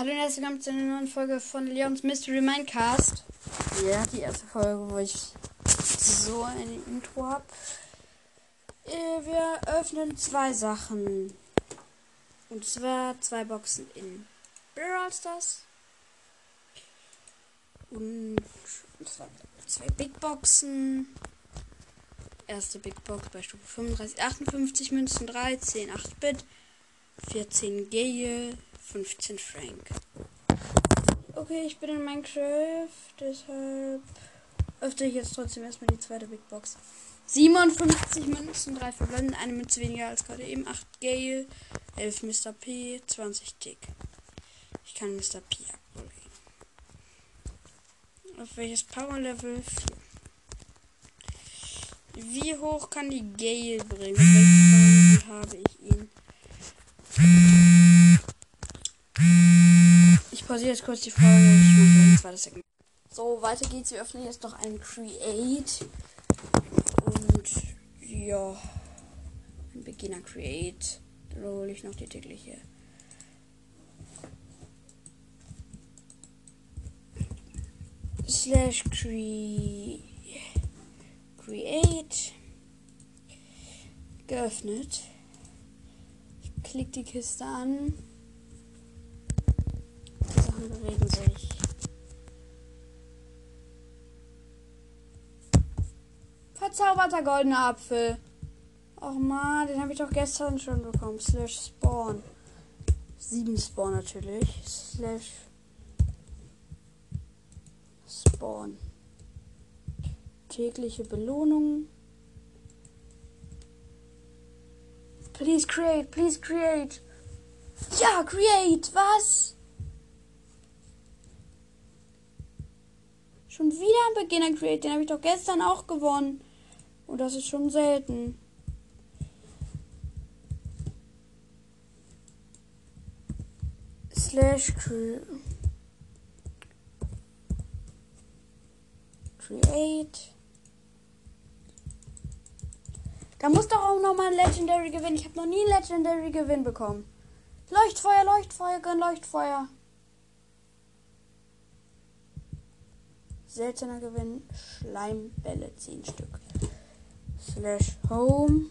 Hallo und herzlich willkommen zu einer neuen Folge von Leons Mystery Minecast. Ja, die erste Folge, wo ich so ein Intro habe. Äh, wir öffnen zwei Sachen. Und zwar zwei Boxen in Brawl Stars. Und zwei Big Boxen. Erste Big Box bei Stufe 35, 58 Münzen, 13, 8-Bit, 14 Gale, 15 Frank. Okay, ich bin in Minecraft, deshalb öffne ich jetzt trotzdem erstmal die zweite Big Box. 57 Münzen, 3 verbleibende, eine Münze weniger als gerade eben, 8 Gale, 11 Mr. P, 20 Tick. Ich kann Mr. P upgraden. Auf welches Power Level? 4. Wie hoch kann die Gale bringen? Auf welches Power Level habe ich ihn? Pausiere jetzt kurz die Folge. Ich mache ein zweites Segment. So, weiter geht's. Wir öffnen jetzt noch ein Create. Und ja. Ein Beginner Create. Da hole ich noch die tägliche. Slash cre Create. Geöffnet. Ich klicke die Kiste an. Sachen bewegen sich. Verzauberter goldener Apfel. Och man, den habe ich doch gestern schon bekommen. Slash Spawn. 7 Spawn natürlich. Slash Spawn. Tägliche Belohnung. Please create, please create. Ja, create, was? Schon wieder ein Beginner Create, den habe ich doch gestern auch gewonnen. Und das ist schon selten. Slash cre Create. Da muss doch auch noch mal ein Legendary gewinnen. Ich habe noch nie ein Legendary Gewinn bekommen. Leuchtfeuer, Leuchtfeuer, Leuchtfeuer. Seltener Gewinn. Schleimbälle 10 Stück. Slash Home.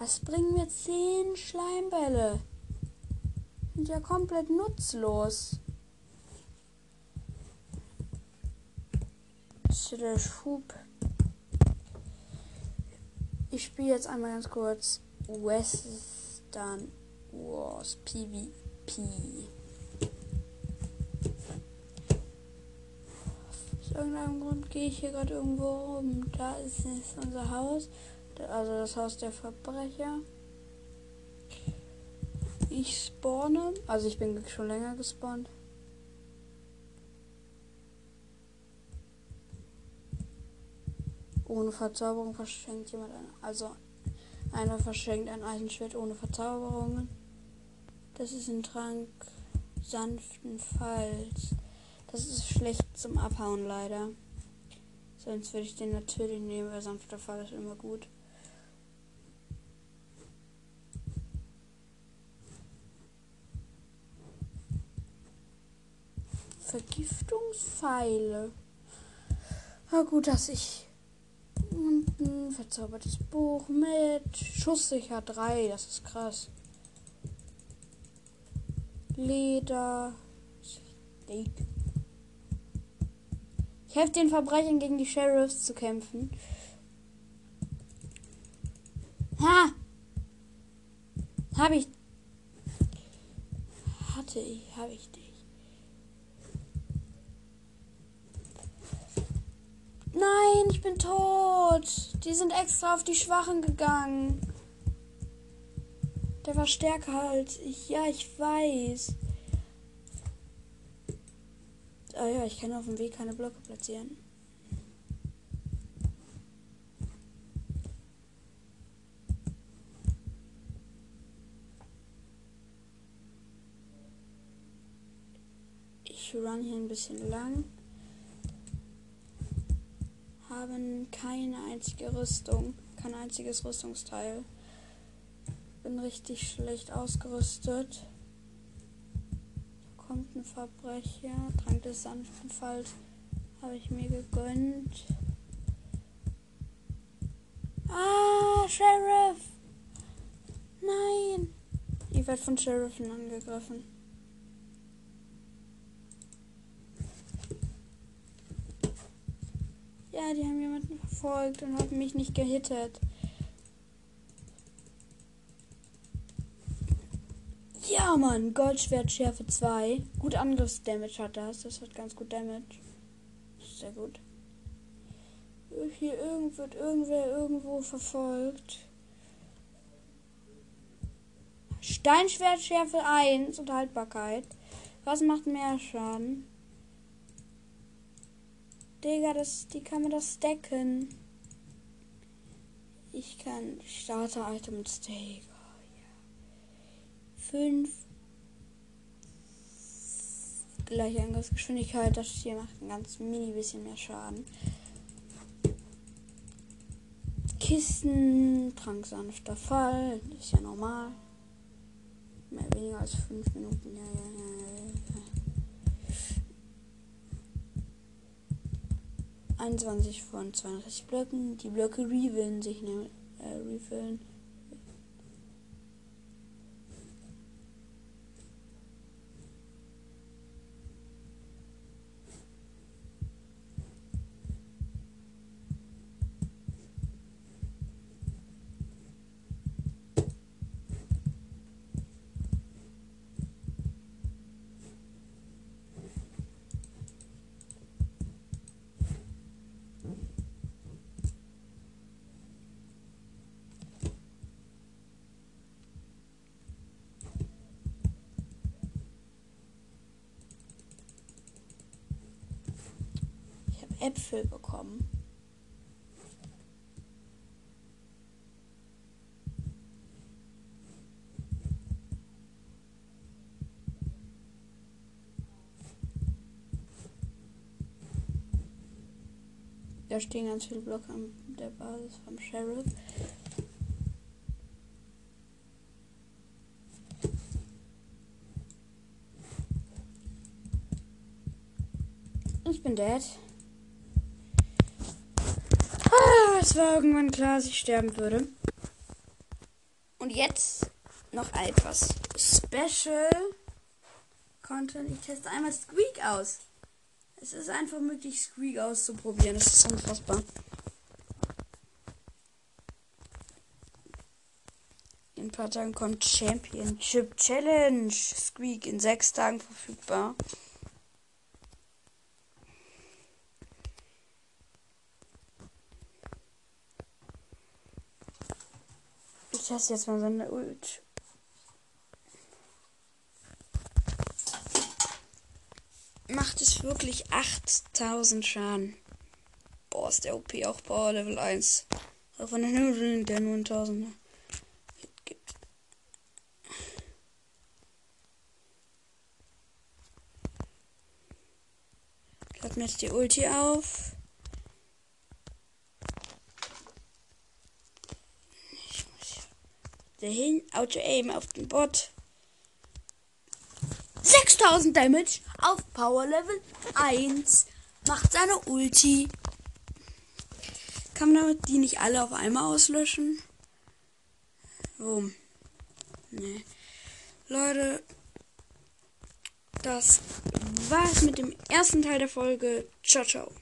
Was bringen mir 10 Schleimbälle? Sind ja komplett nutzlos. Slash Hub. Ich spiele jetzt einmal ganz kurz Western Wars PvP. Aus irgendeinem Grund gehe ich hier gerade irgendwo rum. Da ist jetzt unser Haus. Also das Haus der Verbrecher. Ich spawne. Also ich bin schon länger gespawnt. Ohne Verzauberung verschenkt jemand ein. Also einer verschenkt ein Eisenschwert ohne Verzauberungen. Das ist ein Trank sanften Falls. Das ist schlecht zum Abhauen leider. Sonst würde ich den natürlich nehmen, weil sanfter Fall ist immer gut. Vergiftungspfeile. Na gut, dass ich und ein verzaubertes Buch mit Schusssicher 3. Das ist krass. Leder. Steak. Ich helfe den Verbrechern gegen die Sheriffs zu kämpfen. Ha! Hab ich. Hatte ich, habe ich dich. Nein, ich bin tot. Die sind extra auf die Schwachen gegangen. Der war stärker als ich. Ja, ich weiß. Ah ja, ich kann auf dem Weg keine Blöcke platzieren. Ich run hier ein bisschen lang. Haben keine einzige Rüstung, kein einziges Rüstungsteil. Bin richtig schlecht ausgerüstet. Kommt ein Verbrecher. Trank des sanften habe ich mir gegönnt. Ah, Sheriff! Nein! Ich werde von Sheriffen angegriffen. Ja, die haben jemanden verfolgt und haben mich nicht gehittet. Ja, Mann, Goldschwert Schärfe 2. Gut Angriffsdamage hat das. Das hat ganz gut Damage. Sehr gut. Hier irgend wird irgendwer irgendwo verfolgt. Steinschwert Schärfe 1 und Haltbarkeit. Was macht mehr Schaden? Digga, das, die kann man das decken. Ich kann Starter-Item staken. 5. Gleiche Angriffsgeschwindigkeit. Das hier macht ein ganz mini bisschen mehr Schaden. Kisten, Tranksanfter Fall. Ist ja normal. Mehr weniger als 5 Minuten. Ja, ja, ja, ja. 21 von 32 Blöcken. Die Blöcke refillen sich nämlich. Äh, refillen Äpfel bekommen. Da stehen ganz viele Blöcke an der Basis vom Sheriff. Ich bin dead. Es war irgendwann klar, dass ich sterben würde. Und jetzt noch etwas Special Content. Ich teste einmal Squeak aus. Es ist einfach möglich, Squeak auszuprobieren. Das ist unfassbar. In ein paar Tagen kommt Championship Challenge. Squeak in sechs Tagen verfügbar. Teste jetzt mal seine Ult. Macht es wirklich 8000 Schaden. Boah, ist der OP auch Power Level 1. Auch von der Nudeln, der nur 1000 gibt. Lade mir jetzt die Ulti auf. Ich muss hier dahin. Auto-Aim auf den Bot. 6000 Damage auf Power Level 1. Macht seine Ulti. Kann man die nicht alle auf einmal auslöschen? Oh. Nee. Leute, das war's mit dem ersten Teil der Folge. Ciao, ciao.